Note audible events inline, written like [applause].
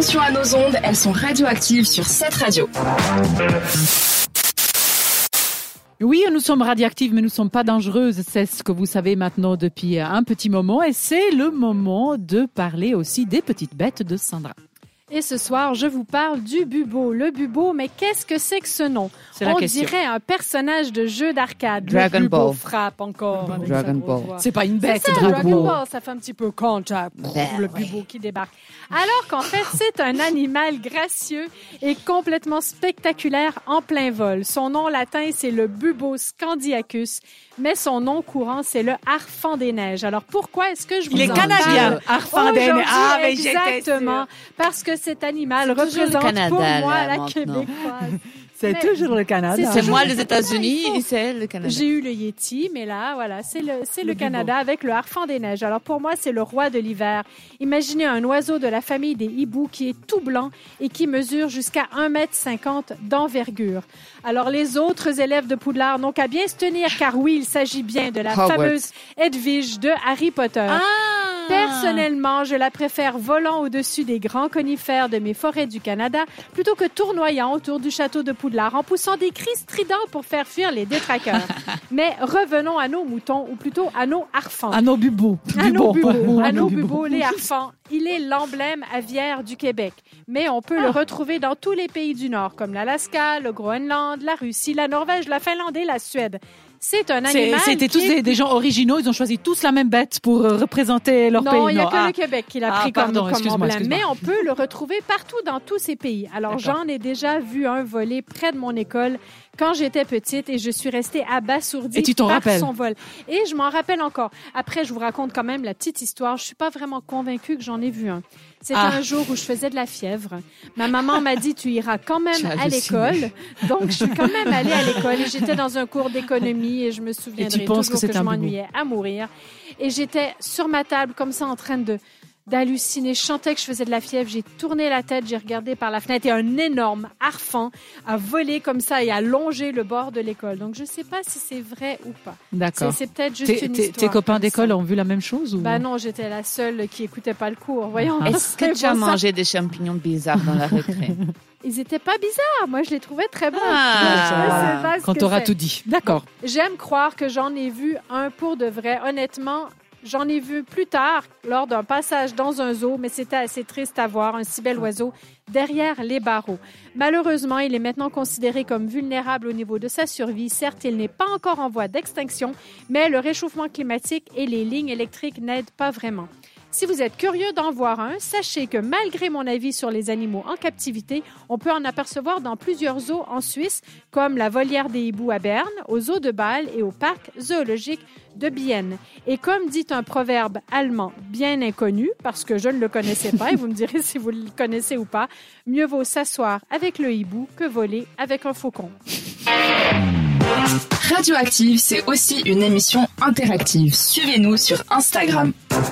Attention à nos ondes, elles sont radioactives sur cette radio. Oui, nous sommes radioactives, mais nous ne sommes pas dangereuses. C'est ce que vous savez maintenant depuis un petit moment. Et c'est le moment de parler aussi des petites bêtes de Sandra. Et ce soir, je vous parle du bubo. Le bubo, mais qu'est-ce que c'est que ce nom? On question. dirait un personnage de jeu d'arcade. Dragon le bubo Ball. frappe encore. avec Dragon Ball. C'est pas une bête, C'est Dragon Dragon Ball. Ball, ça fait un petit peu contact. le bubo qui débarque. Alors qu'en fait, c'est un animal gracieux et complètement spectaculaire en plein vol. Son nom latin, c'est le bubo scandiacus, mais son nom courant, c'est le harfang des neiges. Alors pourquoi est-ce que je vous Il est en canadien. parle Harfang des aujourd'hui? Neiges. Ah, mais Exactement, parce que cet animal C'est toujours le représente Canada, pour moi là, la maintenant. québécoise. [laughs] C'est toujours le Canada. C'est moi le les États-Unis et c'est le Canada. J'ai eu le Yeti, mais là, voilà, c'est le, c'est le, Le Canada avec le harfang des neiges. Alors pour moi, c'est le roi de l'hiver. Imaginez un oiseau de la famille des hiboux qui est tout blanc et qui mesure jusqu'à 1,50 m d'envergure. Alors les autres élèves de Poudlard n'ont qu'à bien se tenir, car oui, il s'agit bien de la Hogwarts. fameuse Edwige de Harry Potter. Ah! Personnellement, je la préfère volant au-dessus des grands conifères de mes forêts du Canada plutôt que tournoyant autour du château de Poudlard en poussant des cris stridents pour faire fuir les détraqueurs. [laughs] Mais revenons à nos moutons, ou plutôt à nos harfans. À nos bubos. À nos Bubos. bubos, [laughs] à nos bubos, les harfans. Il est l'emblème aviaire du Québec. Mais on peut le retrouver dans tous les pays du Nord, comme l'Alaska, le Groenland, la Russie, la Norvège, la Finlande et la Suède. C'est un animal C'était tous des, des gens originaux. Ils ont choisi tous la même bête pour euh, représenter leur non, pays. il n'y a Non, que ah. le Québec qui l'a Ah, pris pardon, comme, comme emblème. Mais on peut le retrouver partout dans tous ces pays. Alors, j'en ai déjà vu un voler près de mon école quand j'étais petite et je suis restée abasourdie Et tu par rappelles? son vol. Et je m'en rappelle encore. Après, je vous raconte quand même la petite histoire. Je suis pas vraiment convaincue que j'en ai vu un. C'était Ah. un jour où je faisais de la fièvre. Ma maman m'a dit, tu iras quand même Tu à l'école. Donc, je suis quand même allée à l'école et j'étais dans un cours d'économie et je me souviendrai penses toujours que je m'ennuyais à mourir. Et j'étais sur ma table comme ça en train de d'halluciner. Je chantais que je faisais de la fièvre. J'ai tourné la tête, j'ai regardé par la fenêtre et un énorme harfang a volé comme ça et a longé le bord de l'école. Donc, je ne sais pas si c'est vrai ou pas. D'accord. C'est c'est peut-être juste Tes, une histoire. tes copains d'école ont vu la même chose ou? Bah non, j'étais la seule qui écoutait pas le cours. Voyons. Ah. Est-ce que tu as mangé des champignons bizarres dans la récré? [laughs] Ils étaient pas bizarres. Moi, je les trouvais très bons. Ah. Donc, je sais pas ce Quand tu auras tout dit. D'accord. J'aime croire que j'en ai vu un pour de vrai. Honnêtement, j'en ai vu plus tard lors d'un passage dans un zoo, mais c'était assez triste à voir, un si bel oiseau derrière les barreaux. Malheureusement, il est maintenant considéré comme vulnérable au niveau de sa survie. Certes, il n'est pas encore en voie d'extinction, mais le réchauffement climatique et les lignes électriques n'aident pas vraiment. Si vous êtes curieux d'en voir un, sachez que malgré mon avis sur les animaux en captivité, on peut en apercevoir dans plusieurs zoos en Suisse, comme la volière des hiboux à Berne, au zoo de Bâle et au parc zoologique de Bienne. Et comme dit un proverbe allemand bien inconnu, parce que je ne le connaissais pas, et vous me direz si vous le connaissez ou pas, mieux vaut s'asseoir avec le hibou que voler avec un faucon. Radioactive, c'est aussi une émission interactive. Suivez-nous sur Instagram.